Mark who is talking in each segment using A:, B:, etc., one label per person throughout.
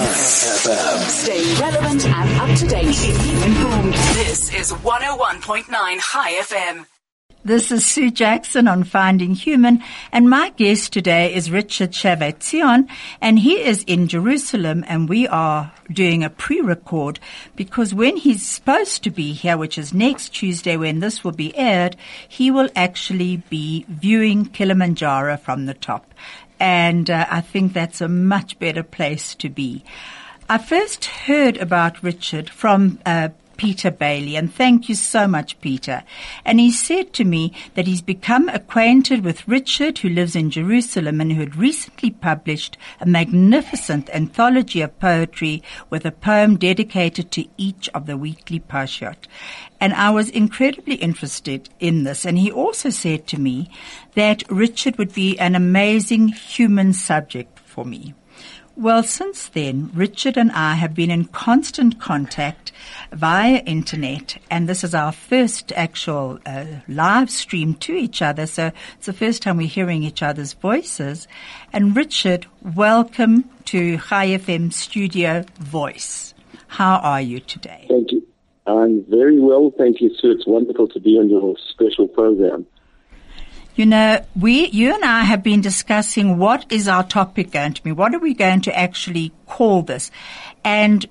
A: FM.
B: Stay relevant and up to date. Informed. This is 101.9 High FM.
C: This is Sue Jackson on Finding Human, and my guest today is Richard Shavei-Tzion and he is in Jerusalem, and we are doing a pre-record because when he's supposed to be here, which is next Tuesday when this will be aired, he will actually be viewing Kilimanjaro from the top. And uh, I think that's a much better place to be. I first heard about Richard from uh, Peter Bailey, and thank you so much, Peter. And he said to me that he's become acquainted with Richard, who lives in Jerusalem and who had recently published a magnificent anthology of poetry with a poem dedicated to each of the weekly Parshat. And I was incredibly interested in this. And he also said to me that Richard would be an amazing human subject for me. Well, since then, Richard and I have been in constant contact via internet, and this is our first actual uh, live stream to each other. So it's the first time we're hearing each other's voices. And Richard, welcome to High FM Studio Voice. How are you today?
D: Thank you. I'm very well, thank you, Sue. It's wonderful to be on your special program.
C: You know, we, you and I have been discussing what is our topic going to be? What are we going to actually call this? And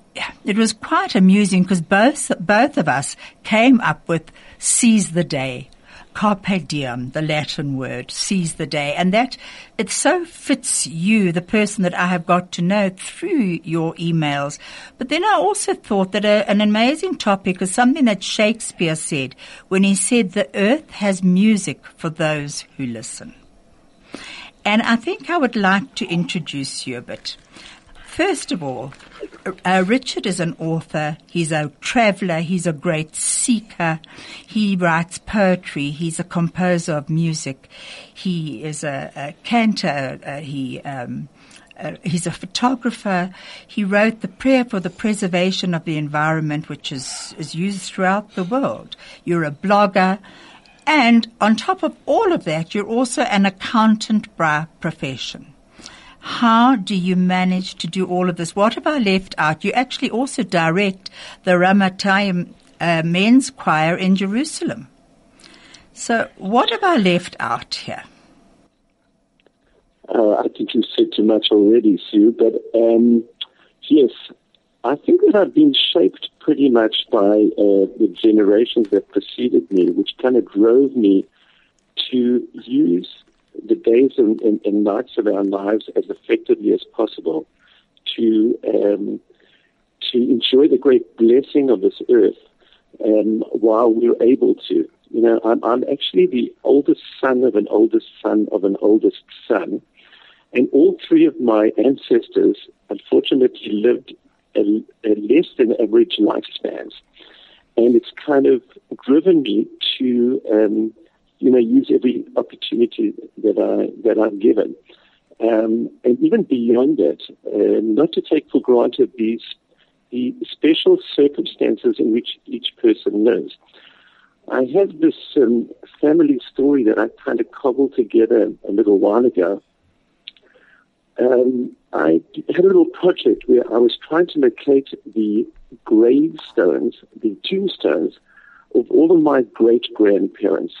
C: it was quite amusing because both, both of us came up with seize the day carpe diem, the Latin word, seize the day. And that, it so fits you, the person that I have got to know through your emails. But then I also thought that a, an amazing topic is something that Shakespeare said when he said the earth has music for those who listen. And I think I would like to introduce you a bit. First of all, uh, Richard is an author. He's a traveler. He's a great seeker. He writes poetry. He's a composer of music. He is a, a cantor. Uh, he um, uh, he's a photographer. He wrote the prayer for the preservation of the environment, which is, is used throughout the world. You're a blogger. And on top of all of that, you're also an accountant by profession. How do you manage to do all of this? What have I left out? You actually also direct the Ramatayim uh, men's choir in Jerusalem. So what have I left out here?
D: Uh, I think you said too much already, Sue, but um, yes, I think that I've been shaped pretty much by uh, the generations that preceded me, which kind of drove me to use the days and, and, and, nights of our lives as effectively as possible to um, to enjoy the great blessing of this earth um, while we're able to. You know, I'm, I'm actually the oldest son of an oldest son of an oldest son, and all three of my ancestors unfortunately lived a, a less than average lifespans, and it's kind of driven me to um, you know, use every opportunity that I that I'm given, um, and even beyond that, uh, not to take for granted these the special circumstances in which each person lives. I have this um, family story that I kind of cobbled together a little while ago. Um, I had a little project where I was trying to locate the gravestones, the tombstones of all of my great grandparents.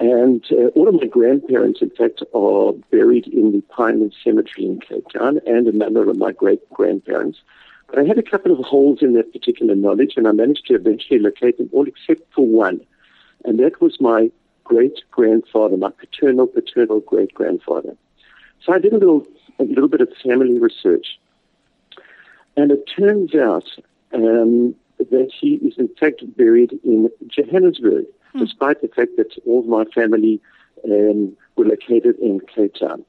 D: And uh, all of my grandparents, in fact, are buried in the Pinewood Cemetery in Cape Town, and a number of my great grandparents. But I had a couple of holes in that particular knowledge, and I managed to eventually locate them all except for one. And that was my great grandfather, my paternal, paternal great grandfather. So I did a little, a little bit of family research. And it turns out um, that he is, in fact, buried in Johannesburg mm. despite the fact that all my family um, were located in Cape Town.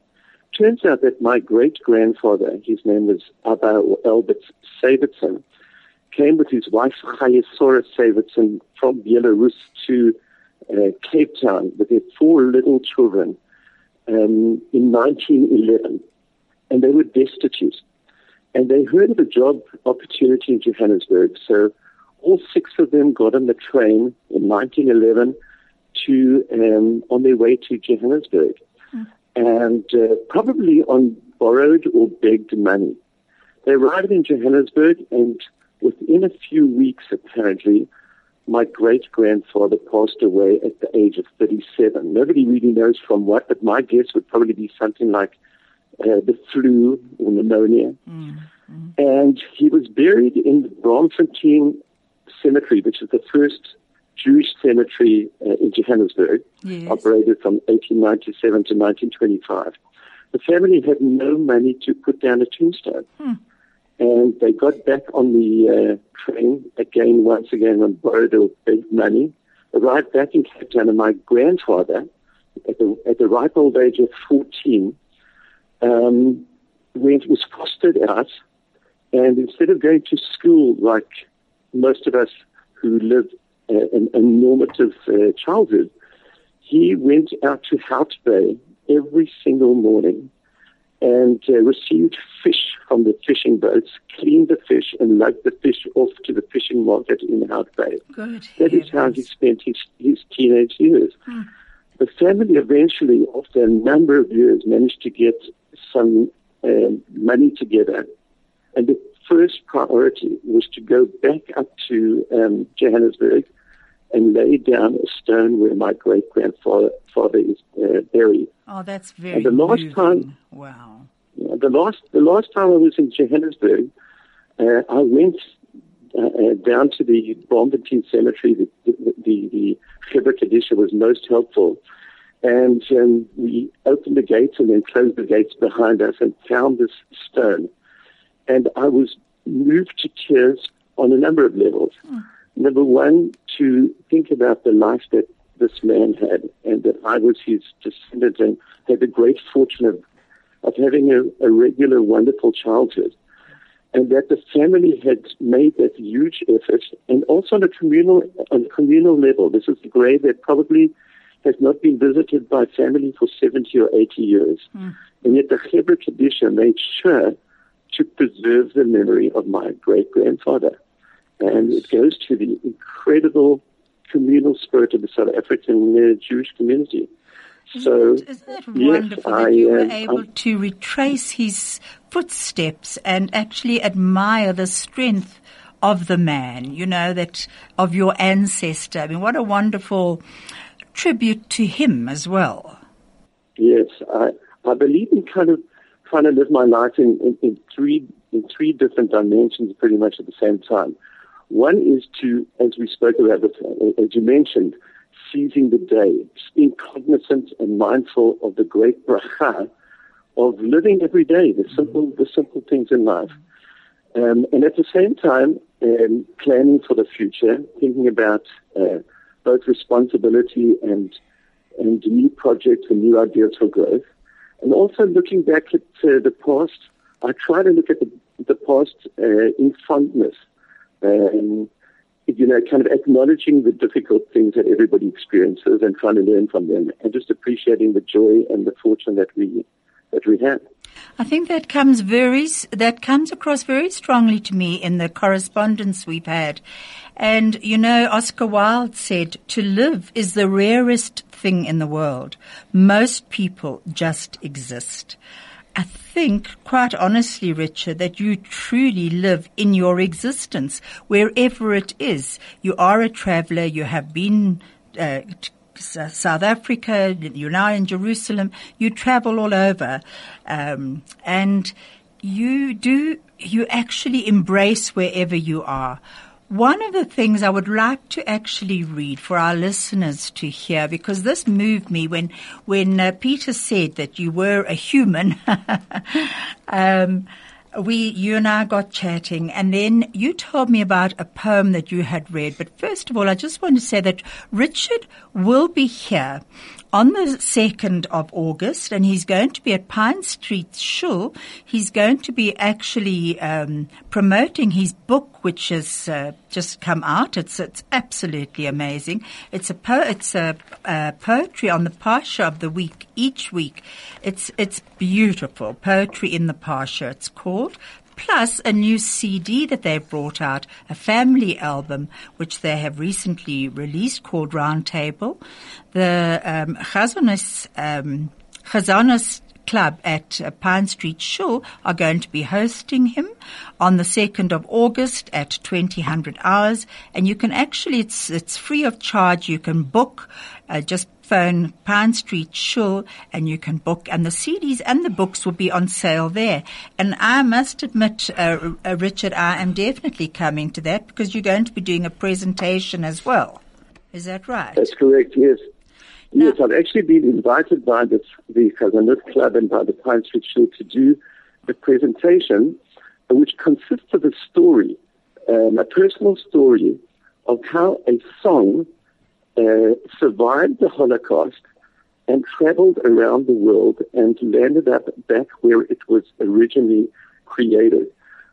D: Turns out that my great grandfather, his name was Abba Albert Savitson, came with his wife Chayesora Savitson from Belarus to uh, Cape Town with their four little children um, in 1911, and they were destitute. And they heard of a job opportunity in Johannesburg, so all six of them got on the train in 1911 to um, on their way to Johannesburg, mm. and uh, probably on borrowed or begged money. They arrived in Johannesburg, and within a few weeks, apparently, my great grandfather passed away at the age of 37. Nobody really knows from what, but my guess would probably be something like uh, the flu or pneumonia. Mm, mm. And he was buried in the Braamfontein Cemetery, which is the first Jewish cemetery uh, in Johannesburg, yes. operated from 1897 to 1925. The family had no money to put down a tombstone. Hmm. And they got back on the uh, train again, once again, and borrowed a big money. Arrived back in Cape Town, and my grandfather, at the, at the ripe old age of 14, um, went, was fostered out. And instead of going to school like most of us who live a, a normative uh, childhood, he went out to Hout Bay every single morning and uh, received fish from the fishing boats, cleaned the fish, and lugged the fish off to the fishing market in Hout Bay.
C: Good
D: that is how he spent his, his teenage years. Hmm. The family eventually, after a number of years, managed to get some uh, money together. And the first priority was to go back up to um, Johannesburg and lay down a stone where my great grandfather father is uh, buried.
C: Oh, that's very. And the last moving. time, wow.
D: Yeah, the last the last time I was in Johannesburg, uh, I went uh, uh down to the Braamfontein Cemetery. The the the, the was most helpful, and um, we opened the gates and then closed the gates behind us and found this stone, and I was moved to tears on a number of levels. Mm. Number one, to think about the life that this man had, and that I was his descendant and had the great fortune of, of having a, a regular, wonderful childhood. And that the family had made that huge effort, and also on a communal on a communal level. This is a grave that probably has not been visited by family for 70 or 80 years. Mm. And yet the Hebrew tradition made sure to preserve the memory of my great grandfather. And it goes to the incredible communal spirit of the South African uh, Jewish community.
C: So, isn't that wonderful yes, that you were able I, to retrace his footsteps and actually admire the strength of the man, you know, that of your ancestor. I mean, what a wonderful tribute to him as well.
D: Yes, I, I believe in kind of trying to live my life in, in, in three in three different dimensions pretty much at the same time. One is to, as we spoke about, as you mentioned, seizing the day, being cognizant and mindful of the great bracha of living every day, the simple, the simple things in life. Um, and at the same time, um, planning for the future, thinking about uh, both responsibility and and new projects and new ideas for growth, and also looking back at uh, the past. I try to look at the, the past uh, in fondness um, you know, kind of acknowledging the difficult things that everybody experiences and trying to learn from them, and just appreciating the joy and the fortune that we that we have.
C: I think that comes very that comes across very strongly to me in the correspondence we've had. And you know, Oscar Wilde said, "To live is the rarest thing in the world. Most people just exist." I think, quite honestly, Richard, that you truly live in your existence wherever it is. You are a traveler. You have been uh, South Africa. You're now in Jerusalem. You travel all over, um, and you do. You actually embrace wherever you are. One of the things I would like to actually read for our listeners to hear, because this moved me when when uh, Peter said that you were a human. um, we, you and I got chatting, and then you told me about a poem that you had read. But first of all, I just want to say that Richard will be here on the 2nd of August, and he's going to be at Pine Street Shul. He's going to be actually um, promoting his book, which has uh, just come out. It's it's absolutely amazing. It's a po- it's a, a poetry on the Parsha of the week each week. It's it's beautiful poetry in the Parsha. It's called plus a new CD that they've brought out, a family album, which they have recently released called Roundtable. The um, Chazonis, um, Club at uh, Pine Street Shul are going to be hosting him on the 2nd of August at 2000 hours. And you can actually, it's, it's free of charge. You can book, uh, just phone Pine Street Shul and you can book and the CDs and the books will be on sale there. And I must admit, uh, uh, Richard, I am definitely coming to that because you're going to be doing a presentation as well. Is that right?
D: That's correct, yes.
C: Now-
D: yes, I've actually been invited by the, the Khazanut Club and by the Pine Street Shul to do a presentation uh, which consists of a story, um, a personal story of how a song uh, survived the Holocaust and traveled around the world and landed up back where it was originally created.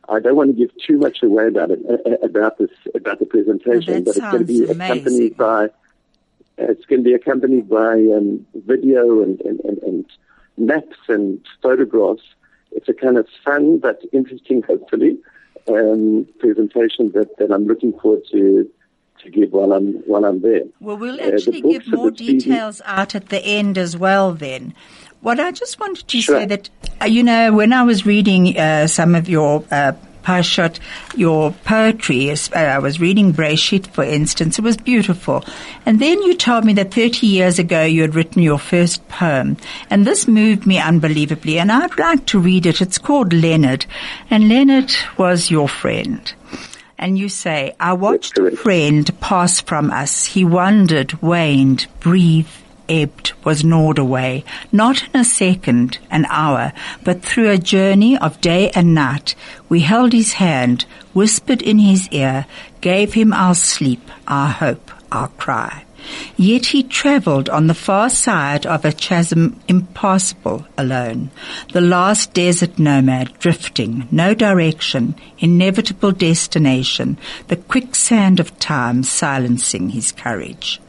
D: I don't want to give too much away about it, uh, uh, about this, about the presentation,
C: Oh,
D: but it's going to be
C: sounds
D: accompanied
C: amazing.
D: by, it's going to be accompanied by um, video and, and, and, and maps and photographs. It's a kind of fun but interesting, hopefully, um, presentation that, that I'm looking forward to to give while I'm while I'm there.
C: Well, we'll
D: Uh,
C: actually
D: books
C: give more details out at the end as well then. What I just wanted to
D: Sure.
C: say that, uh, you know, when I was reading uh, some of your uh, Parshot, your poetry, uh, I was reading Breshit, for instance, it was beautiful. And then you told me that 30 years ago you had written your first poem. And this moved me unbelievably. And I'd like to read it. It's called Leonard. And Leonard was your friend. And you say, I watched a friend pass from us. He wandered, waned, breathed, ebbed, was gnawed away, not in a second, an hour, but through a journey of day and night. We held his hand, whispered in his ear, gave him our sleep, our hope, our cry. Yet he travelled on the far side of a chasm impassable alone, the last desert nomad drifting, no direction, inevitable destination, the quicksand of time silencing his courage.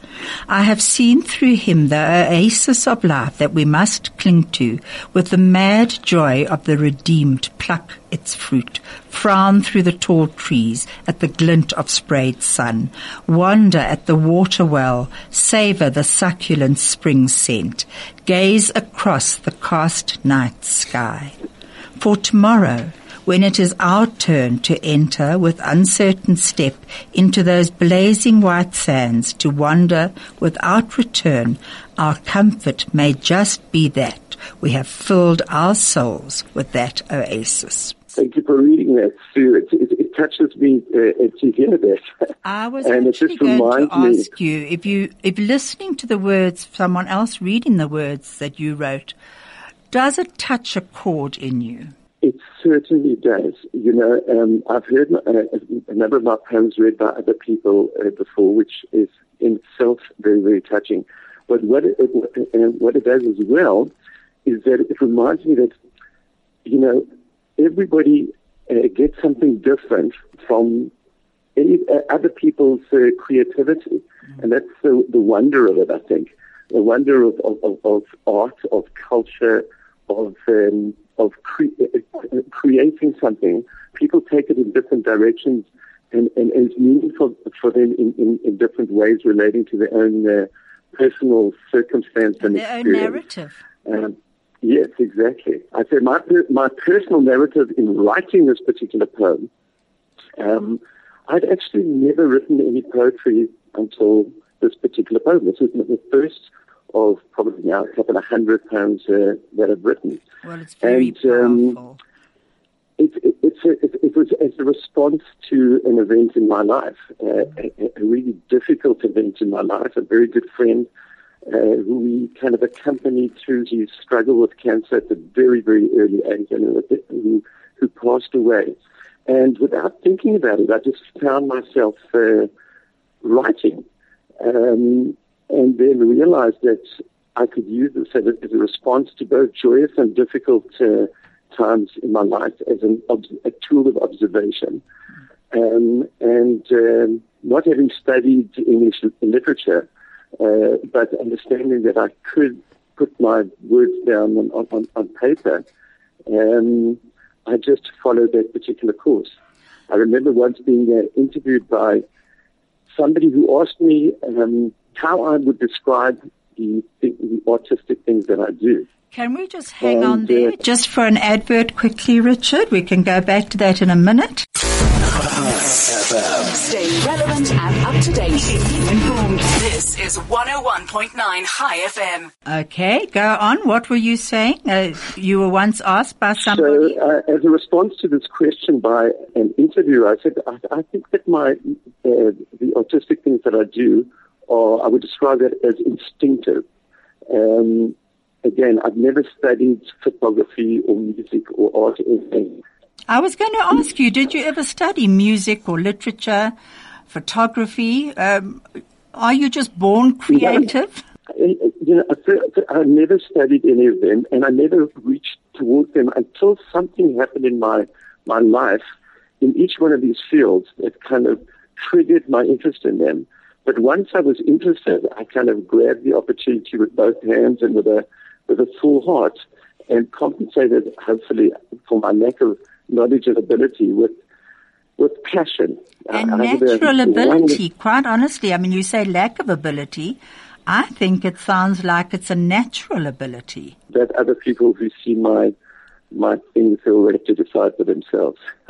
C: I have seen through him the oasis of life that we must cling to with the mad joy of the redeemed pluck its fruit, frown through the tall trees at the glint of sprayed sun, wander at the water well, savor the succulent spring scent, gaze across the cast night sky. For tomorrow, when it is our turn to enter with uncertain step into those blazing white sands to wander without return, our comfort may just be that we have filled our souls with that oasis.
D: Thank you for reading that, Sue. It, it, it touches me uh, to hear that.
C: I was
D: And it
C: actually
D: just
C: going to
D: reminds me-
C: you if you, if listening to the words, someone else reading the words that you wrote, does it touch a chord in you?
D: It certainly does. You know, um, I've heard uh, a number of my poems read by other people uh, before, which is in itself very, very touching. But what it, and what it does as well is that it reminds me that, you know, everybody uh, it gets something different from any uh, other people's uh, creativity, and that's the, the wonder of it. I think the wonder of, of, of, art, of culture, of um, of cre- uh, creating something. People take it in different directions, and, and, and it's meaningful for them in, in, in different ways relating to their own uh, personal circumstance and
C: Their own narrative.
D: Um, yes, exactly. I said my per- my personal narrative in writing this particular poem. Um, I'd actually never written any poetry until this particular poem. This is the first of probably now a couple of hundred poems uh, that I've written.
C: Well, it's very
D: And, um,
C: powerful.
D: It, it, it's a, it, it was as a response to an event in my life, uh, a, a really difficult event in my life. A very good friend uh, who we kind of accompanied through his struggle with cancer at a very, very early age, and who, who passed away. And without thinking about it, I just found myself uh, writing, um, and then realized that I could use this as a, as a response to both joyous and difficult uh, times in my life as an, a tool of observation. Um, and um, not having studied English literature, uh, but understanding that I could put my words down on, on, on paper, um, I just followed that particular course. I remember once being uh, interviewed by somebody who asked me um, how I would describe the, the, the artistic things that I do.
C: Can we just hang on there
D: uh,
C: just for an advert quickly, Richard? We can go back to that in a minute.
B: Stay relevant and up to date. Informed. This is 101.9 High FM.
C: Okay, go on. What were you saying? Uh, you were once asked by somebody.
D: So, uh, as a response to this question by an interviewer, I said, I, I think that my uh, the autistic things that I do are, I would describe it as instinctive. Um, again, I've never studied photography or music or art or anything.
C: I was going to ask you, did you ever study music or literature, photography? Um, are you just born creative?
D: And, uh, you know, I, I never studied any of them, and I never reached towards them until something happened in my my life in each one of these fields that kind of triggered my interest in them. But once I was interested, I kind of grabbed the opportunity with both hands and with a with a full heart, and compensated hopefully for my lack of knowledge and ability with with passion.
C: And
D: I- I have a
C: natural ability, quite honestly. I mean, you say lack of ability. I think it sounds like it's a natural ability.
D: that other people who see my my things feel ready to decide for themselves.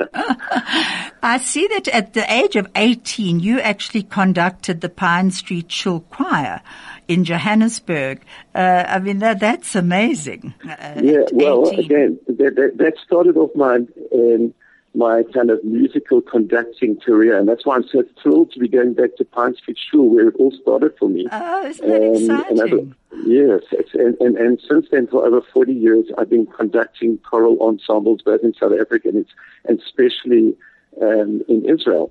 C: I see that at the age of 18, you actually conducted the Pine Street Shul Choir in Johannesburg. Uh, I mean, that, that's amazing. Uh,
D: yeah, well,
C: 18.
D: again, that, that, that started off my um, my kind of musical conducting career, and that's why I'm so thrilled to be going back to Pine Street Shul, where it all started for me.
C: Oh, isn't that
D: Um,
C: exciting?
D: Yes, it's, and, and, and since then, for over 40 years, I've been conducting choral ensembles both in South Africa and, it's, and especially um, in Israel.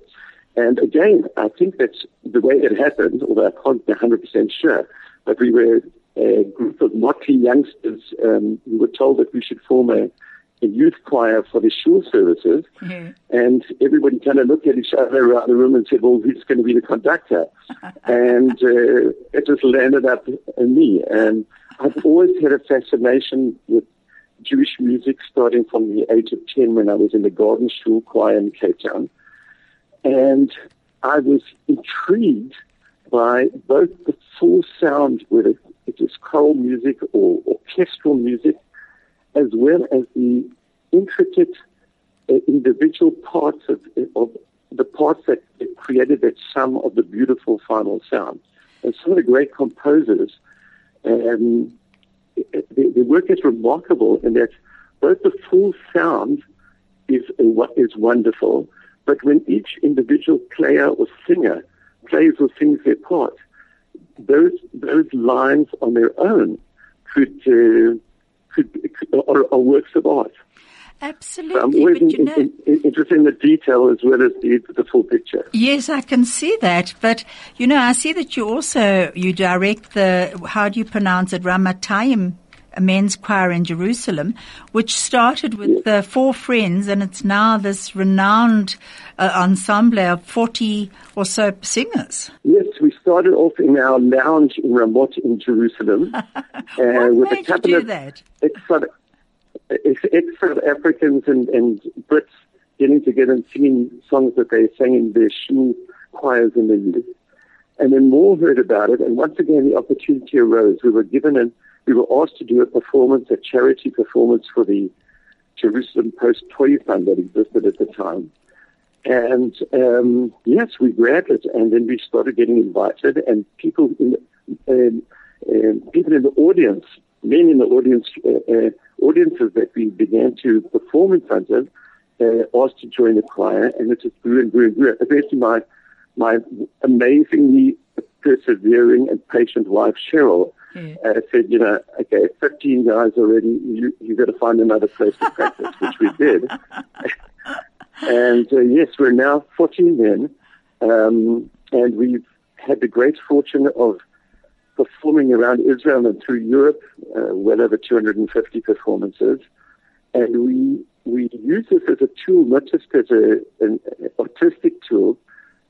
D: And again, I think that's the way it happened, although I can't be 100% sure, but we were a group of motley youngsters um, who were told that we should form a, a youth choir for the shul services.
C: Yeah.
D: And everybody kind of looked at each other around the room and said, well, who's going to be the conductor? and uh, it just landed up in me. And I've always had a fascination with Jewish music starting from the age of 10 when I was in the Garden Shul Choir in Cape Town. And I was intrigued by both the full sound, whether it was choral music or orchestral music, as well as the intricate uh, individual parts of, of the parts that created that sum of the beautiful final sound. And some of the great composers, um, work is remarkable in that both the full sound is is wonderful, but when each individual player or singer plays or sings their part, those those lines on their own could uh, could, are, are works of art.
C: Absolutely.
D: I'm always
C: but
D: in,
C: you know,
D: in, in, interested in the detail as well as the, the full picture.
C: Yes, I can see that. But, you know, I see that you also, you direct the, how do you pronounce it, Ramatayim a men's choir in Jerusalem, which started with the four friends and it's now this renowned uh, ensemble of 40 or so singers.
D: Yes, we started off in our lounge in Ramot in Jerusalem. uh,
C: What
D: with
C: made
D: a
C: you do that?
D: ex-South, ex-South Africans and, and Brits getting together and singing songs that they sang in their shul choirs in the youth. And then more heard about it, and once again the opportunity arose. We were given an, we were asked to do a performance, a charity performance for the Jerusalem Post Toy Fund that existed at the time. And um, yes, we grabbed it, and then we started getting invited, and people in um, um, people in the audience, men in the audience, uh, uh, audiences that we began to perform in front of, uh, asked to join the choir, and it just grew and grew and grew. Eventually, my my amazingly persevering and patient wife Cheryl uh, said, you know, okay, 15 guys already, you you got to find another place to practice, which we did. and uh, yes, we're now 14 men, um, and we've had the great fortune of performing around Israel and through Europe, uh, well over 250 performances, and we we use this as a tool, not just as a, an artistic tool,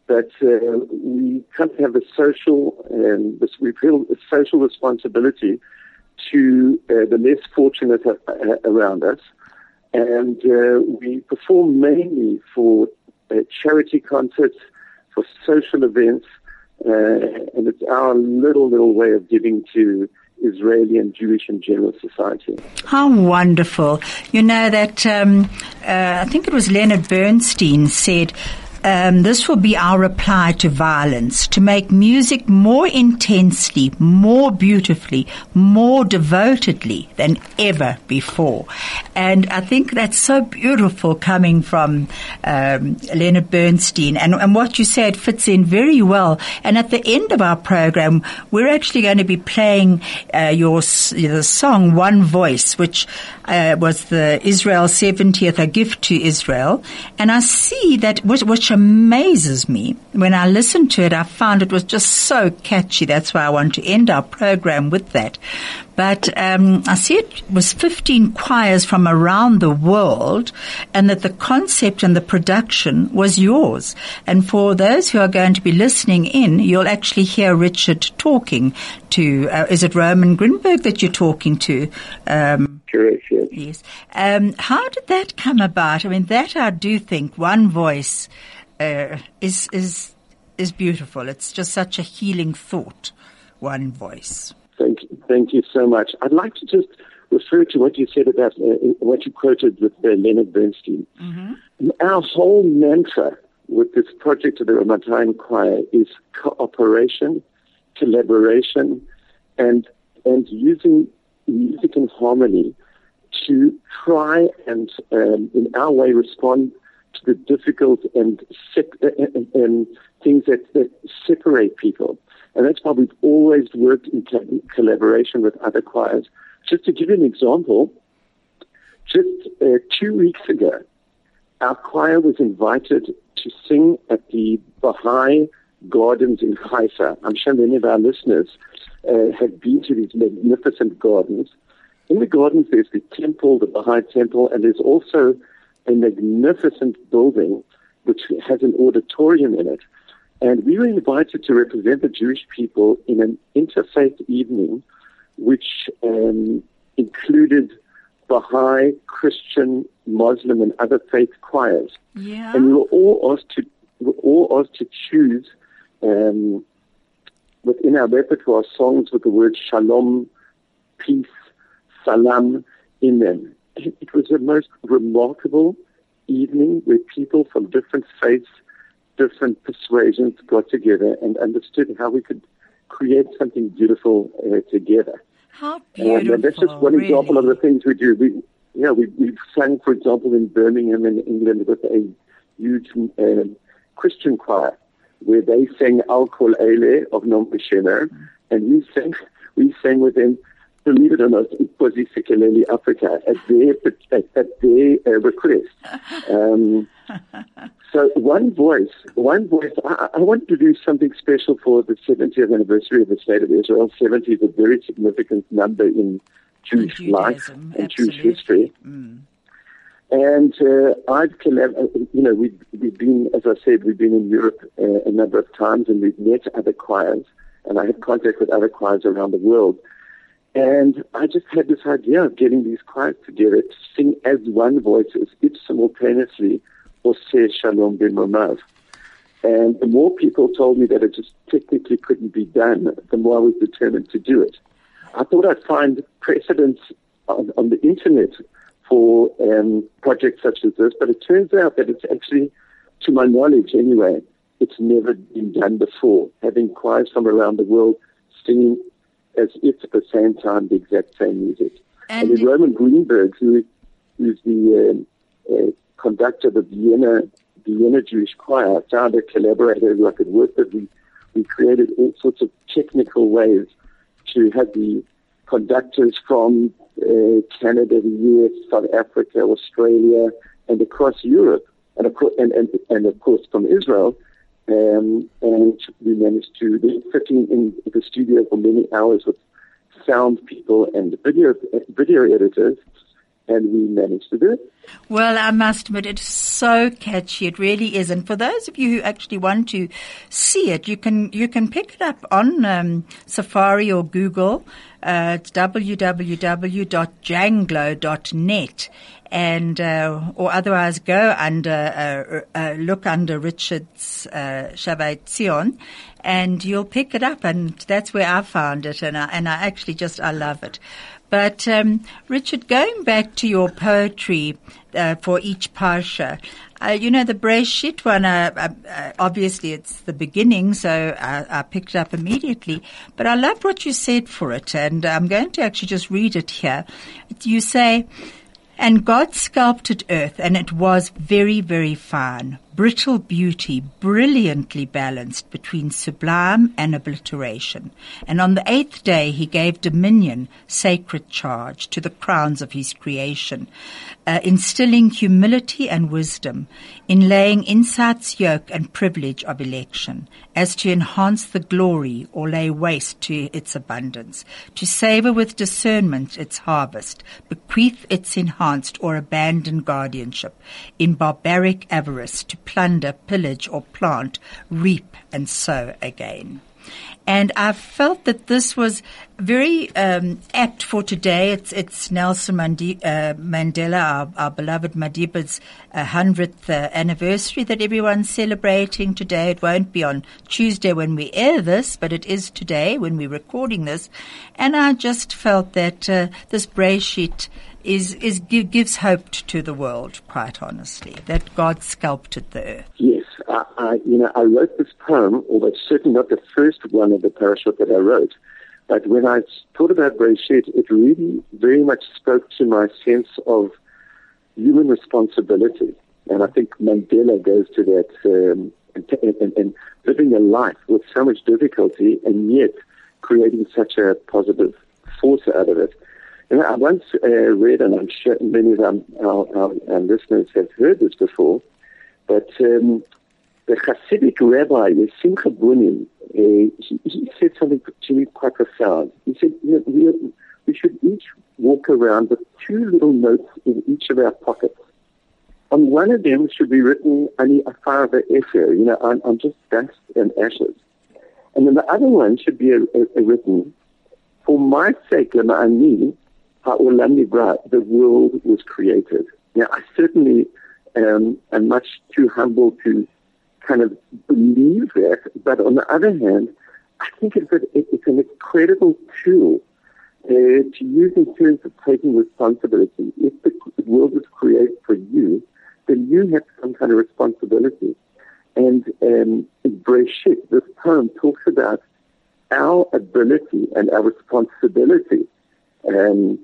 D: but uh, we kind of have a social and this, we feel a social responsibility to uh, the less fortunate around us, and uh, we perform mainly for uh, charity concerts, for social events, uh, and it's our little little way of giving to Israeli and Jewish and general society.
C: How wonderful. You know that, um, uh, I think it was Leonard Bernstein said, um, this will be our reply to violence, to make music more intensely, more beautifully, more devotedly than ever before. And I think that's so beautiful coming from um, Leonard Bernstein. And, and what you said fits in very well. And at the end of our program, we're actually going to be playing uh, your the song One Voice, which uh, was the Israel 70th, a gift to Israel. And I see that, which, which amazes me. When I listened to it, I found it was just so catchy. That's why I want to end our program with that. But um, I see it was 15 choirs from around the world, and that the concept and the production was yours. And for those who are going to be listening in, you'll actually hear Richard talking to. Uh, is it Roman Grinberg that you're talking to?
D: Um, Correct. Yes.
C: Yes. Um, how did that come about? I mean, that I do think one voice uh, is is is beautiful. It's just such a healing thought. One voice.
D: Thank you, thank you so much. I'd like to just refer to what you said about uh, what you quoted with uh, Leonard Bernstein. Mm-hmm. Our whole mantra with this project of the Ramatayim Choir is cooperation, collaboration, and and using music and harmony to try and, um, in our way, respond the difficult and, and, and things that, that separate people. And that's why we've always worked in collaboration with other choirs. Just to give you an example, just uh, two weeks ago, our choir was invited to sing at the Baha'i Gardens in Haifa. I'm sure many of our listeners uh, have been to these magnificent gardens. In the gardens, there's the temple, the Baha'i temple, and there's also a magnificent building which has an auditorium in it. And we were invited to represent the Jewish people in an interfaith evening, which um, included Baha'i, Christian, Muslim, and other faith choirs.
C: Yeah.
D: And we were all asked to we were all asked to choose um, within our repertoire songs with the word shalom, peace, salam in them. It was the most remarkable evening where people from different faiths different persuasions got together and understood how we could create something beautiful uh, together.
C: How beautiful!
D: and that's just one
C: really.
D: example of the things we do. We, yeah, we we sang, for example, in Birmingham in England with a huge uh, Christian choir where they sang Al Kol Eile of Nom and we sang we sang with them believe it or not, Nkosi Sikelel' Africa at their, at, at their uh, request. Um, so one voice, one voice, I, I want to do something special for the 70th anniversary of the State of Israel. 70 is a very significant number in Jewish life and
C: absolutely.
D: Jewish history.
C: Mm.
D: And uh, I've collab- uh, you know, we've, we've been, as I said, we've been in Europe uh, a number of times and we've met other choirs and I have contact with other choirs around the world. And I just had this idea of getting these choirs together to sing as one voice, as if simultaneously, Oseh Shalom Bimromav. And the more people told me that it just technically couldn't be done, the more I was determined to do it. I thought I'd find precedents on, on the internet for um, projects such as this, but it turns out that it's actually, to my knowledge anyway, it's never been done before, having choirs from around the world singing as if at the same time the exact same music.
C: And,
D: and then Roman Grinberg, who, who's the um, uh, conductor of the Vienna, Vienna Jewish Choir, found a collaborator who I could work with. We, we created all sorts of technical ways to have the conductors from uh, Canada, the US, South Africa, Australia, and across Europe, and of course, and, and, and of course from Israel, um, and we managed to be sitting in the studio for many hours with sound people and video video editors, and we managed to do it.
C: Well, I must admit, it's so catchy. It really is. And for those of you who actually want to see it, you can you can pick it up on um, Safari or Google. Uh, it's www.janglo.net and uh, or otherwise go under uh, uh, look under Richard's uh, Shavei-Tzion, and you'll pick it up, and that's where I found it, and I, and I actually just I love it. But um, Richard, going back to your poetry uh, for each parsha, uh, you know the Breshit one. Uh, uh, uh, obviously, it's the beginning, so I, I, picked it up immediately. But I loved what you said for it, and I'm going to actually just read it here. You say. And God sculpted earth, and it was very, very fine brittle beauty brilliantly balanced between sublime and obliteration. And on the eighth day he gave dominion, sacred charge, to the crowns of his creation, uh, instilling humility and wisdom, in laying insight's yoke and privilege of election, as to enhance the glory or lay waste to its abundance, to savor with discernment its harvest, bequeath its enhanced or abandoned guardianship, in barbaric avarice to plunder, pillage, or plant, reap and sow again. And I felt that this was very um, apt for today. It's, it's Nelson Mandi- uh, Mandela, our, our, beloved Madiba's uh, 100th uh, anniversary that everyone's celebrating today. It won't be on Tuesday when we air this, but it is today when we're recording this. And I just felt that uh, this Breshit is, is gives hope to the world, quite honestly, that God sculpted the earth.
D: Yes, I, I, you know, I wrote this poem, although certainly not the first one of the parashot that I wrote. But when I thought about Breshit, it really very much spoke to my sense of human responsibility. And I think Mandela goes to that um, and, and, and living a life with so much difficulty and yet creating such a positive force out of it. Know, I once uh, read, and I'm sure many of our, our, our, listeners have heard this before, but um, the Hasidic rabbi Simcha Bunim, uh, he, he, said something to me quite profound. He said, you know, we, we should each walk around with two little notes in each of our pockets. On one of them should be written, Ani Afar Efer, you know, I'm, I'm just dust and ashes. And then the other one should be a, a, a written, for my sake, Lama Ani, the world was created. Now, I certainly um, am much too humble to kind of believe that, but on the other hand, I think it's, a, it's an incredible tool uh, to use in terms of taking responsibility. If the world was created for you, then you have some kind of responsibility. And um, Breshit, this poem talks about our ability and our responsibility um,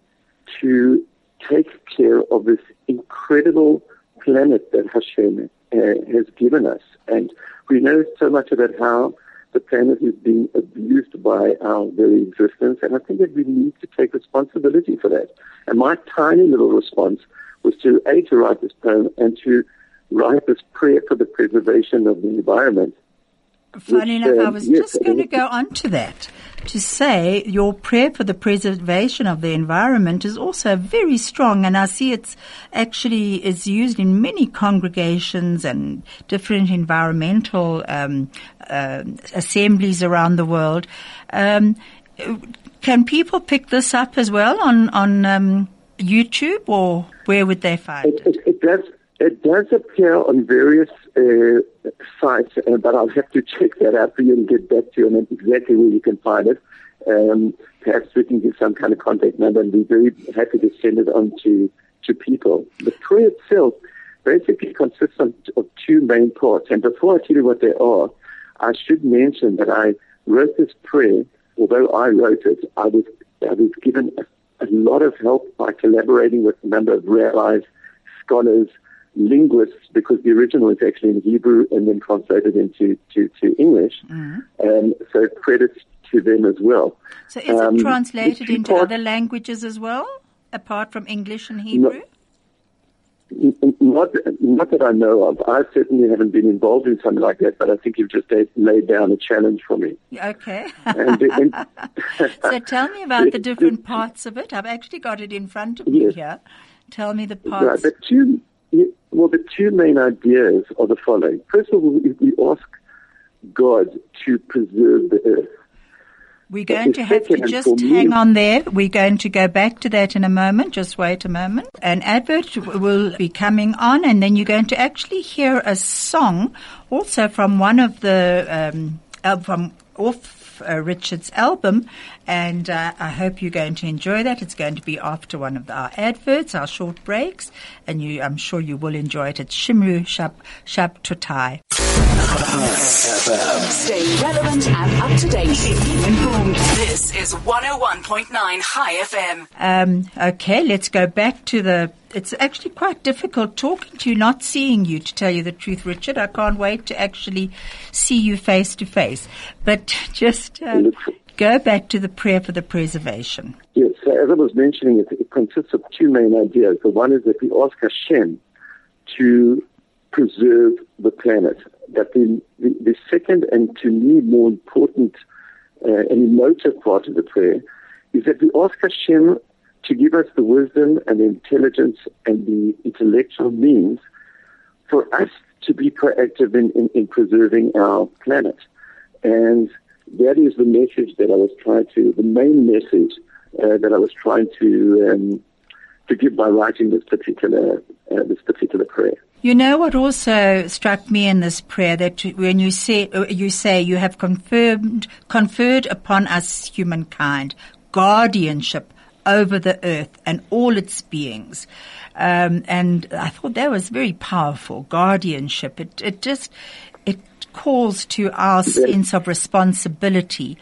D: to take care of this incredible planet that Hashem uh, has given us. And we know so much about how the planet is being abused by our very existence, and I think that we need to take responsibility for that. And my tiny little response was to, A, to write this poem and to write this prayer for the preservation of the environment
C: Funny enough, I was just going to go on to that to say your prayer for the preservation of the environment is also very strong, and I see it's actually is used in many congregations and different environmental um, uh, assemblies around the world. Um, can people pick this up as well on on um, YouTube, or where would they find it?
D: It, it, it. It does appear on various uh, sites, uh, but I'll have to check that out for you and get back to you on exactly where you can find it. Um, perhaps we can give some kind of contact number and be very happy to send it on to, to people. The prayer itself basically consists of, of two main parts. And before I tell you what they are, I should mention that I wrote this prayer, although I wrote it, I was, I was given a, a lot of help by collaborating with a number of rabbis, scholars, linguists because the original is actually in Hebrew and then translated into to, to English. Mm-hmm. And so credit to them as well.
C: So is um, it translated into other languages as well, apart from English and Hebrew?
D: not, not that I know of. I certainly haven't been involved in something like that, but I think you've just laid down a challenge for me.
C: Okay. and, and so tell me about the different parts of it. I've actually got it in front of me yes. here. Tell me the parts.
D: Right, the two well, the two main ideas are the following. First of all, we, ask God to preserve the earth.
C: We're going to have to just
D: me-
C: hang on there. We're going to go back to that in a moment. Just wait a moment. An advert will be coming on, and then you're going to actually hear a song, also from one of the um, al- from off uh, Richard's album, and uh, I hope you're going to enjoy that. It's going to be after one of our adverts, our short breaks, and you, I'm sure you will enjoy it. It's Shimru Shab Shab Tutai.
B: Stay relevant and up to date. Informed. This is 101.9 High FM.
C: Um, okay, let's go back to the. It's actually quite difficult talking to you, not seeing you, to tell you the truth, Richard. I can't wait to actually see you face to face. But just uh, go back to the prayer for the preservation.
D: Yes, so as I was mentioning, it, it consists of two main ideas. The one is that we ask Hashem to preserve the planet. That the, the, the second and to me more important uh, and emotive part of the prayer is that we ask Hashem to give us the wisdom and the intelligence and the intellectual means for us to be proactive in, in, in preserving our planet. And that is the message that I was trying to, the main message uh, that I was trying to um, to give by writing this particular uh, this particular prayer.
C: You know what also struck me in this prayer that when you say uh, you say you have confirmed conferred upon us humankind guardianship over the earth and all its beings. Um, and I thought that was very powerful guardianship. It it just it calls to our sense of responsibility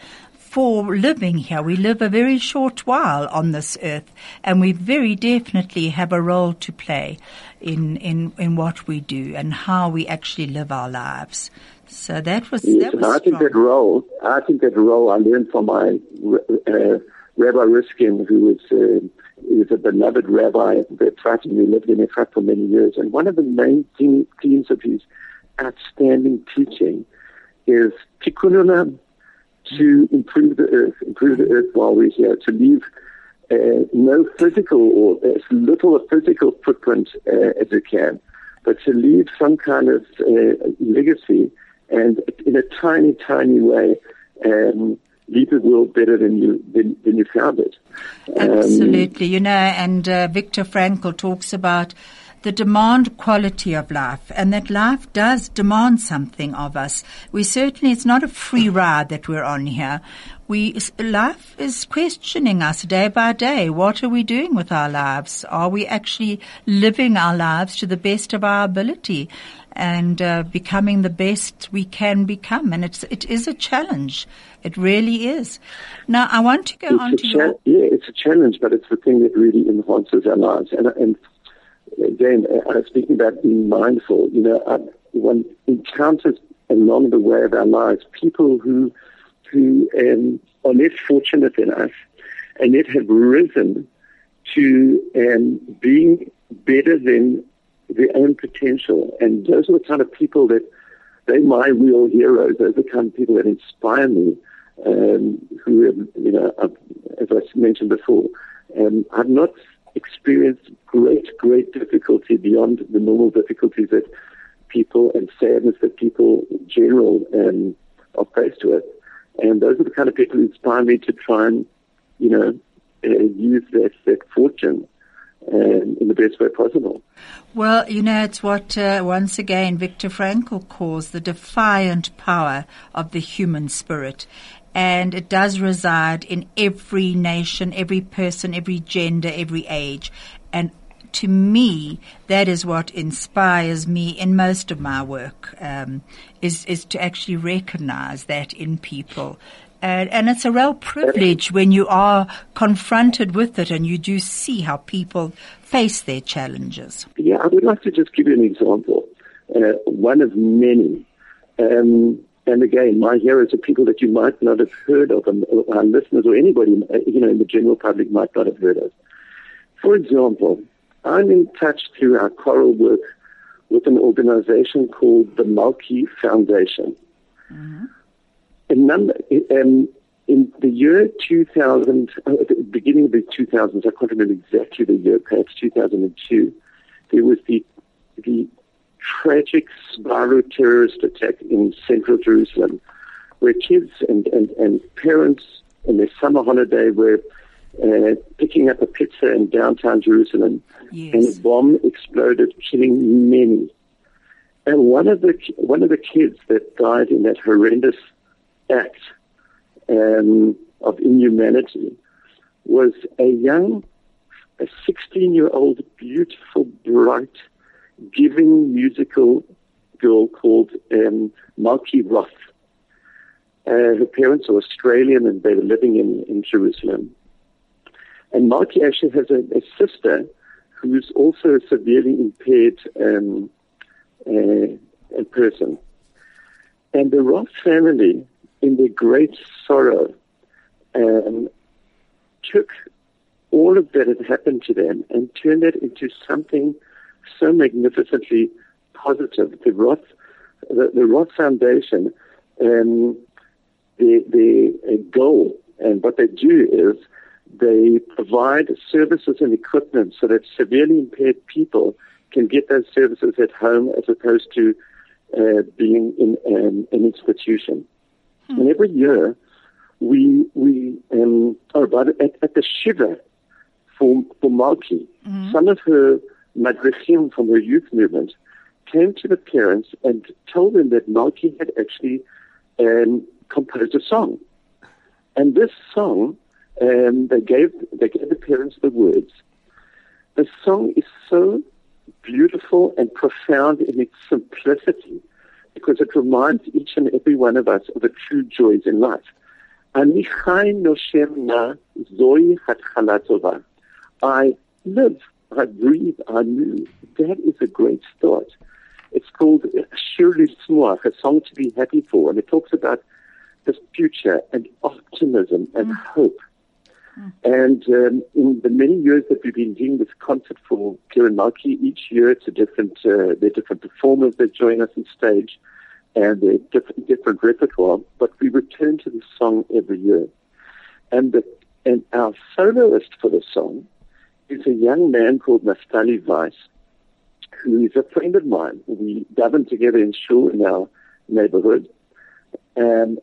C: for living here. We live a very short while on this earth, and we very definitely have a role to play in in in what we do and how we actually live our lives. So that was
D: Yes,
C: that was
D: I think that role, I think that role I learned from my uh, Rabbi Riskin, who was uh, is a beloved rabbi that Efrat, and we lived in Efrat for many years. And one of the main themes of his outstanding teaching is tikkun olam, to improve the earth, improve the earth while we're here, to leave uh, no physical or as little a physical footprint uh, as you can, but to leave some kind of uh, legacy and in a tiny, tiny way, um, leave the world better than you than, than you found it. Um,
C: Absolutely. You know, and uh, Viktor Frankl talks about the demand quality of life and that life does demand something of us. We certainly, it's not a free ride that we're on here. We, life is questioning us day by day. What are we doing with our lives? Are we actually living our lives to the best of our ability? and uh, becoming the best we can become. And it's it is a challenge. It really is. Now I want to go on to
D: a
C: your.
D: yeah, it's a challenge, but it's the thing that really enhances our lives. And, and again, I was speaking about being mindful. You know, uh, one encounters along the way of our lives people who who um, are less fortunate than us, and yet have risen to um, being better than their own potential. And those are the kind of people that they're my real heroes. Those are the kind of people that inspire me. Um, who, you know, I've, as I mentioned before, um, I've not experienced great, great difficulty beyond the normal difficulties that people and sadness that people in general um, are faced with. And those are the kind of people who inspire me to try and, you know, uh, use that, that fortune um, in the best way possible.
C: Well, you know, it's what uh, once again Viktor Frankl calls the defiant power of the human spirit. And it does reside in every nation, every person, every gender, every age. And to me, that is what inspires me in most of my work, um, is, is to actually recognize that in people. And, and it's a real privilege when you are confronted with it and you do see how people face their challenges.
D: Yeah, I would like to just give you an example, uh, one of many. Um, and again, my heroes are people that you might not have heard of, and or our listeners or anybody, uh, you know, in the general public might not have heard of. For example, I'm in touch through our choral work with an organization called the Malki Foundation. A number, um, in the year 2000, uh, the beginning of the 2000s, I can't remember exactly the year, perhaps 2002, there was the the tragic Sbarro terrorist attack in central Jerusalem, where kids and, and, and parents in their summer holiday were uh, picking up a pizza in downtown Jerusalem,
C: Yes.
D: and a bomb exploded, killing many. And one of the one of the kids that died in that horrendous act um, of inhumanity was a young, a 16 year old, beautiful, bright, giving musical girl called um, Roth. Uh, her parents are Australian and they were living in, in Jerusalem. And Malky actually has a, a sister who's also a severely impaired um, uh, person. And the Roth family, in their great sorrow, um, took all of that had happened to them and turned it into something so magnificently positive. The Roth, the, the Roth Foundation, um, the, the uh, goal and what they do is they provide services and equipment so that severely impaired people can get those services at home as opposed to uh, being in um, an institution. And every year, we we um, oh, but at, at the Shiva for for Malki, some of her madrichim from her youth movement came to the parents and told them that Malki had actually um, composed a song, and this song um, they gave they gave the parents the words. The song is so beautiful and profound in its simplicity because it reminds each and every one of us of the true joys in life. I live, I breathe, I move. That is a great start. It's called Shir Lismuach, a song to be happy for, and it talks about the future and optimism and hope. And um, in the many years that we've been doing this concert for Keren Malki, each year it's a different, uh, there are different performers that join us on stage, and they're different, different repertoire. But we return to this song every year, and the and our soloist for the song is a young man called Naftali Weiss, who is a friend of mine. We daven together in shul in our neighborhood, and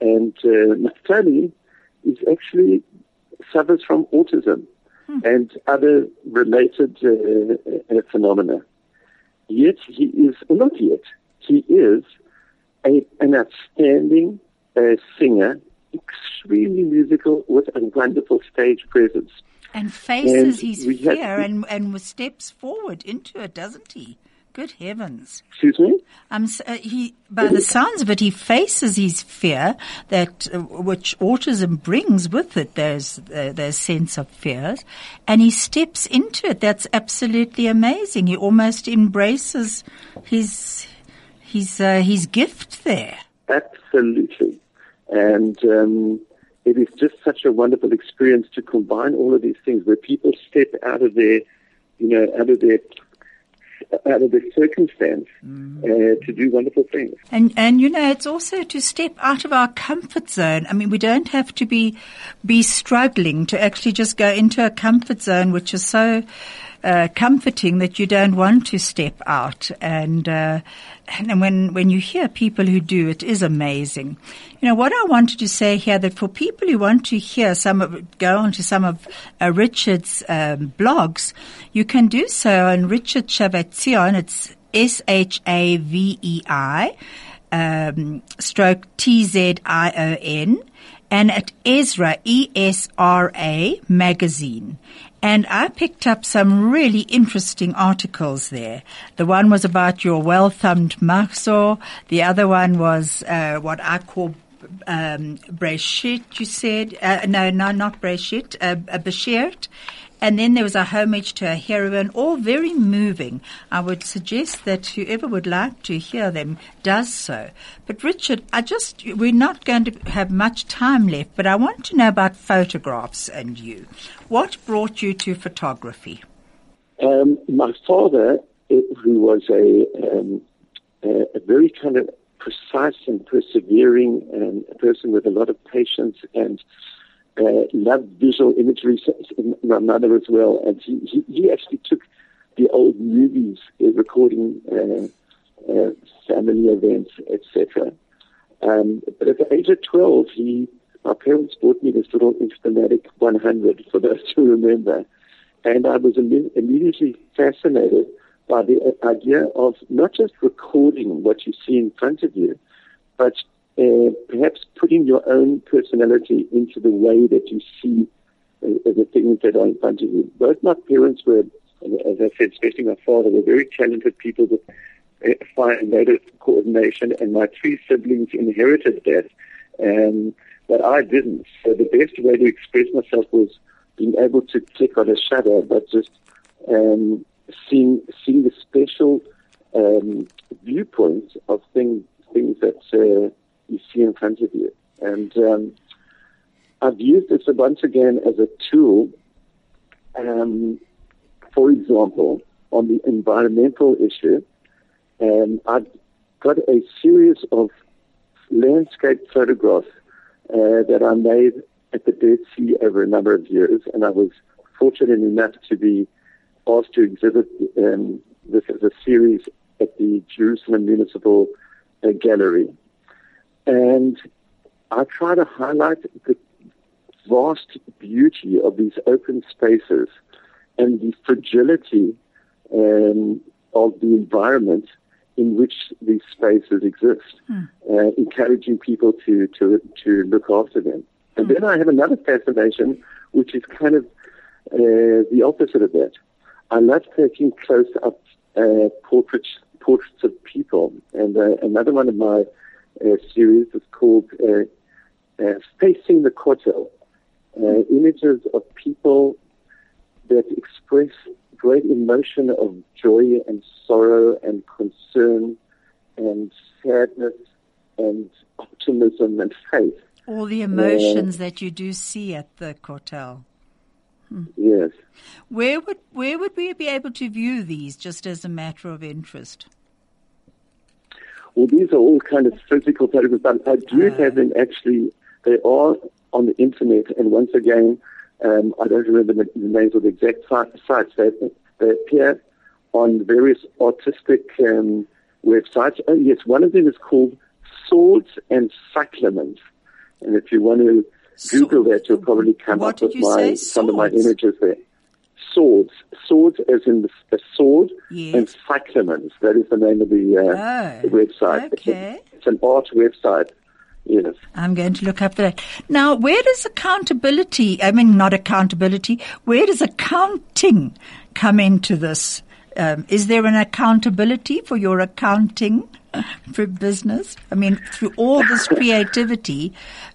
D: and uh, Naftali is actually suffers from autism and other related uh, uh, phenomena. Yet he is, not yet, he is a, an outstanding uh, singer, extremely musical with a wonderful stage presence.
C: And faces
D: And
C: his
D: we had-
C: fear and, and steps forward into it, doesn't he? Good heavens.
D: Excuse me?
C: Um, he, by the sounds of it, he faces his fear that uh, which autism brings with it. Those uh, those sense of fears, and he steps into it. That's absolutely amazing. He almost embraces his his uh, his gift there.
D: Absolutely. And um, it is just such a wonderful experience to combine all of these things where people step out of their, you know, out of their, out of their circumstance uh, to do wonderful things.
C: And and you know, it's also to step out of our comfort zone. I mean, we don't have to be be struggling to actually just go into a comfort zone, which is so uh, comforting that you don't want to step out. And uh, and when when you hear people who do, it is amazing. You know what I wanted to say here that for people who want to hear some of go on to some of uh, Richard's um, blogs, you can do so on Richard Shavei-Tzion. It's S H A V E I, um, stroke T Z I O N, and at Esra E S R A magazine. And I picked up some really interesting articles there. The one was about your well-thumbed mahzor. The other one was uh, what I call um, Breshit, you said. Uh, no, no, not Breshit, uh, a Beshert. And then there was a homage to a heroine, all very moving. I would suggest that whoever would like to hear them does so. But Richard, I just, we're not going to have much time left, but I want to know about photographs and you. What brought you to photography?
D: Um, my father, eh, who was a, um, a, a very kind of precise and persevering um, person with a lot of patience and uh, loved visual imagery, my mother as well. And he, he, he actually took the old movies, uh, recording uh, uh, family events, etc. Um, but at the age of 12, he, my parents bought me this little Instamatic 100 for those who remember. And I was Im- immediately fascinated by the idea of not just recording what you see in front of you, but uh, perhaps putting your own personality into the way that you see uh, the things that are in front of you. Both my parents were, as I said, especially my father, were very talented people with uh, fine motor coordination, and my three siblings inherited that, um, but I didn't. So the best way to express myself was being able to click on a shutter, but just um, seeing seeing the special um, viewpoints of things things that uh, you see in front of you. And um, I've used this once again as a tool. Um, for example, on the environmental issue, um, I've got a series of landscape photographs uh, that I made at the Dead Sea over a number of years, and I was fortunate enough to be asked to exhibit um, this as a series at the Jerusalem Municipal uh, Gallery. And I try to highlight the vast beauty of these open spaces and the fragility um, of the environment in which these spaces exist, mm. uh, encouraging people to, to, to look after them. And mm. then I have another fascination, which is kind of uh, the opposite of that. I love taking close up uh, portraits, portraits of people. And uh, another one of my uh, series is called uh, uh, Facing the Kotel, images of people that express great emotion of joy and sorrow and concern and sadness and optimism and faith.
C: All the emotions uh, that you do see at the Kotel.
D: Hmm. Yes.
C: Where would where would we be able to view these just as a matter of interest?
D: Well, these are all kind of physical photographs, but I do uh, have them actually. They are on the internet, and once again, um, I don't remember the, the, names of the exact sites. They, they appear on various artistic um, websites. Oh, yes, one of them is called Swords and Cyclamens. And if you want to Google so, that, you'll probably come up with my, some of my images there. Swords. Swords as in the, the sword yes. and cyclamens. That is the name of the, uh, oh, the website.
C: Okay.
D: It's an art website. Yes.
C: I'm going to look up that. Now, where does accountability, I mean, not accountability, where does accounting come into this? Um, is there an accountability for your accounting for business? I mean, through all this creativity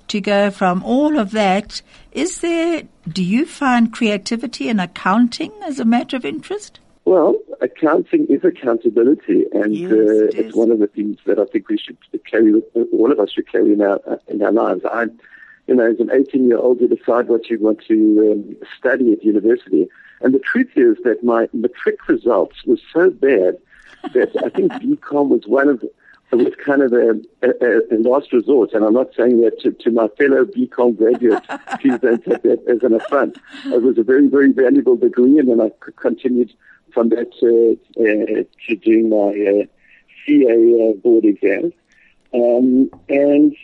C: to go from all of that, is there, do you find creativity in accounting as a matter of interest?
D: Well, accounting is accountability, and yes, uh, it it's one of the things that I think we should carry. With, all of us should carry in our in our lives. I, you know, as an 18 year old, you decide what you want to um, study at university, and the truth is that my matric results were so bad that I think BCom was one of it was kind of a, a, a, last resort, and I'm not saying that to, to my fellow BCom graduates. please don't take that as an affront. It was a very, very valuable degree, and then I continued from that uh, uh, to doing my uh, CA uh, board exams. Um, and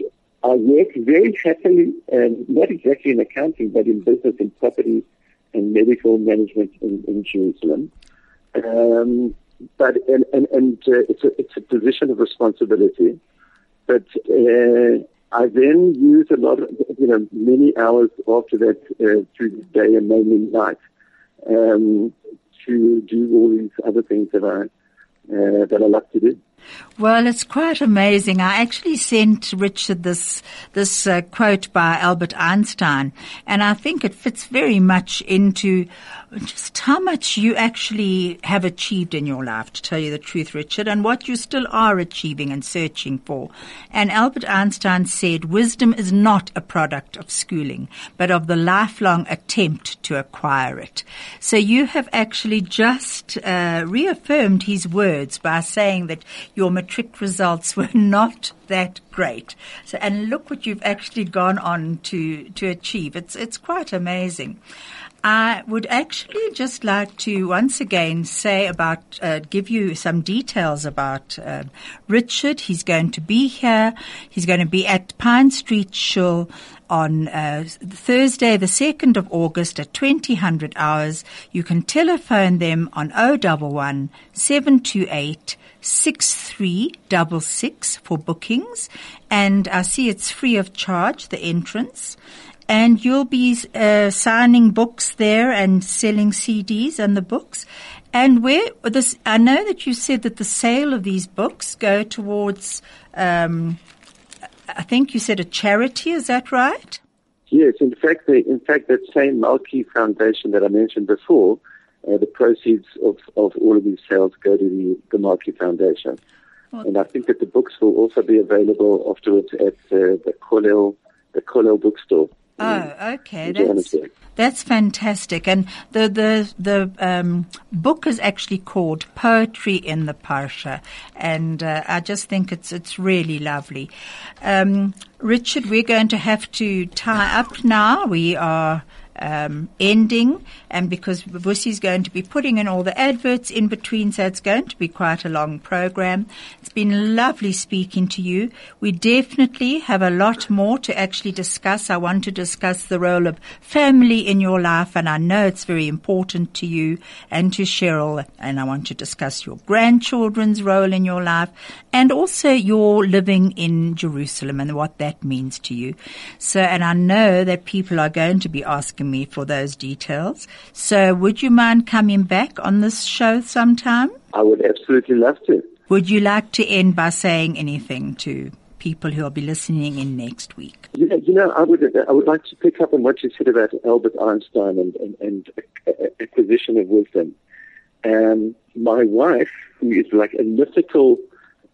D: I work very happily, and not exactly in accounting, but in business and property and medical management in, in Jerusalem. Um, but and and, and uh, it's a it's a position of responsibility. But uh, I then use a lot of you know many hours after that uh, through the day and mainly night um, to do all these other things that I uh, that I love to do.
C: Well, it's quite amazing. I actually sent Richard this this uh, quote by Albert Einstein, and I think it fits very much into just how much you actually have achieved in your life, to tell you the truth, Richard, and what you still are achieving and searching for. And Albert Einstein said, wisdom is not a product of schooling, but of the lifelong attempt to acquire it. So you have actually just uh, reaffirmed his words by saying that your matric results were not that great. So, and look what you've actually gone on to, to achieve. It's, it's quite amazing. I would actually just like to once again say about, uh, give you some details about uh, Richard. He's going to be here. He's going to be at Pine Street Shul on uh, Thursday, the 2nd of August at 2000 hours. You can telephone them on 011 728 6366 for bookings. And I see it's free of charge, the entrance and you'll be uh, signing books there and selling CDs and the books. And where this, I know that you said that the sale of these books go towards, um, I think you said a charity. Is that right?
D: Yes, in fact, the, in fact, that same Malki Foundation that I mentioned before, uh, the proceeds of, of all of these sales go to the, the Malki Foundation. Well, and I think that the books will also be available afterwards at uh, the Kollel, the Kollel bookstore.
C: Oh, okay. That's, that's fantastic. And the the the um, book is actually called Poetry in the Parsha, and uh, I just think it's it's really lovely. Um, Richard, we're going to have to tie up now. We are um, ending, and because Vusi's going to be putting in all the adverts in between, so it's going to be quite a long program. It's been lovely speaking to you. We definitely have a lot more to actually discuss. I want to discuss the role of family in your life, and I know it's very important to you and to Cheryl, and I want to discuss your grandchildren's role in your life, and also your living in Jerusalem and what that means to you. So, and I know that people are going to be asking me for those details. So would you mind coming back on this show sometime?
D: I would absolutely love to.
C: Would you like to end by saying anything to people who will be listening in next week?
D: You know, you know I would I would like to pick up on what you said about Albert Einstein and, and, and acquisition of wisdom. And my wife, who is like a mythical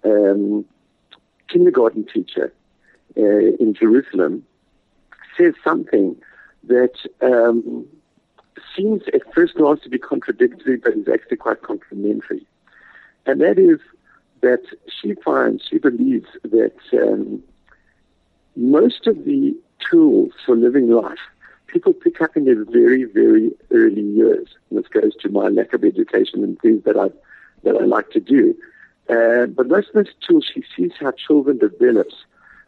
D: um, kindergarten teacher uh, in Jerusalem, says something that um, seems at first glance to be contradictory, but is actually quite complementary. And that is that she finds, she believes that um, most of the tools for living life people pick up in their very, very early years. And this goes to my lack of education and things that I that I like to do. Uh, but most of those tools, she sees how children develops,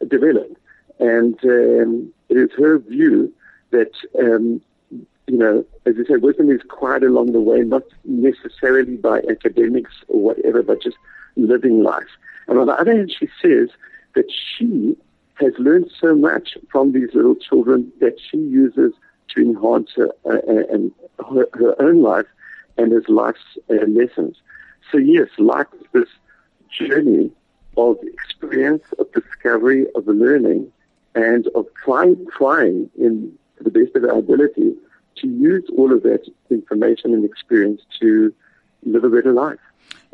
D: develop, and um, it is her view that, um, you know, as I said, wisdom is quite along the way, not necessarily by academics or whatever, but just living life. And on the other hand, she says that she has learned so much from these little children that she uses to enhance her, uh, uh and her, her, own life and as life's uh, lessons. So yes, life is this journey of experience, of discovery, of learning, and of trying, trying in to the best of our ability to use all of that information and experience to live a better life.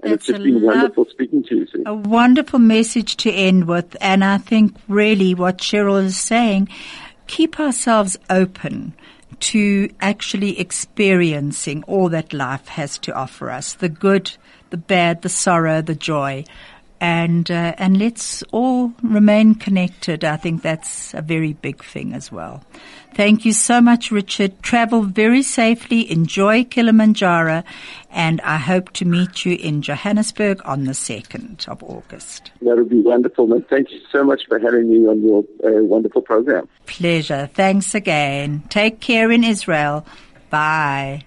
D: And That's it's just been wonderful speaking to you. Sue.
C: A wonderful message to end with. And I think really what Cheryl is saying, keep ourselves open to actually experiencing all that life has to offer us. The good, the bad, the sorrow, the joy and uh, and let's all remain connected. I think that's a very big thing as well. Thank you so much, Richard. Travel very safely. Enjoy Kilimanjaro, and I hope to meet you in Johannesburg on the second of August.
D: That would be wonderful, man. Thank you so much for having me on your uh, wonderful program.
C: Pleasure. Thanks again. Take care in Israel. Bye.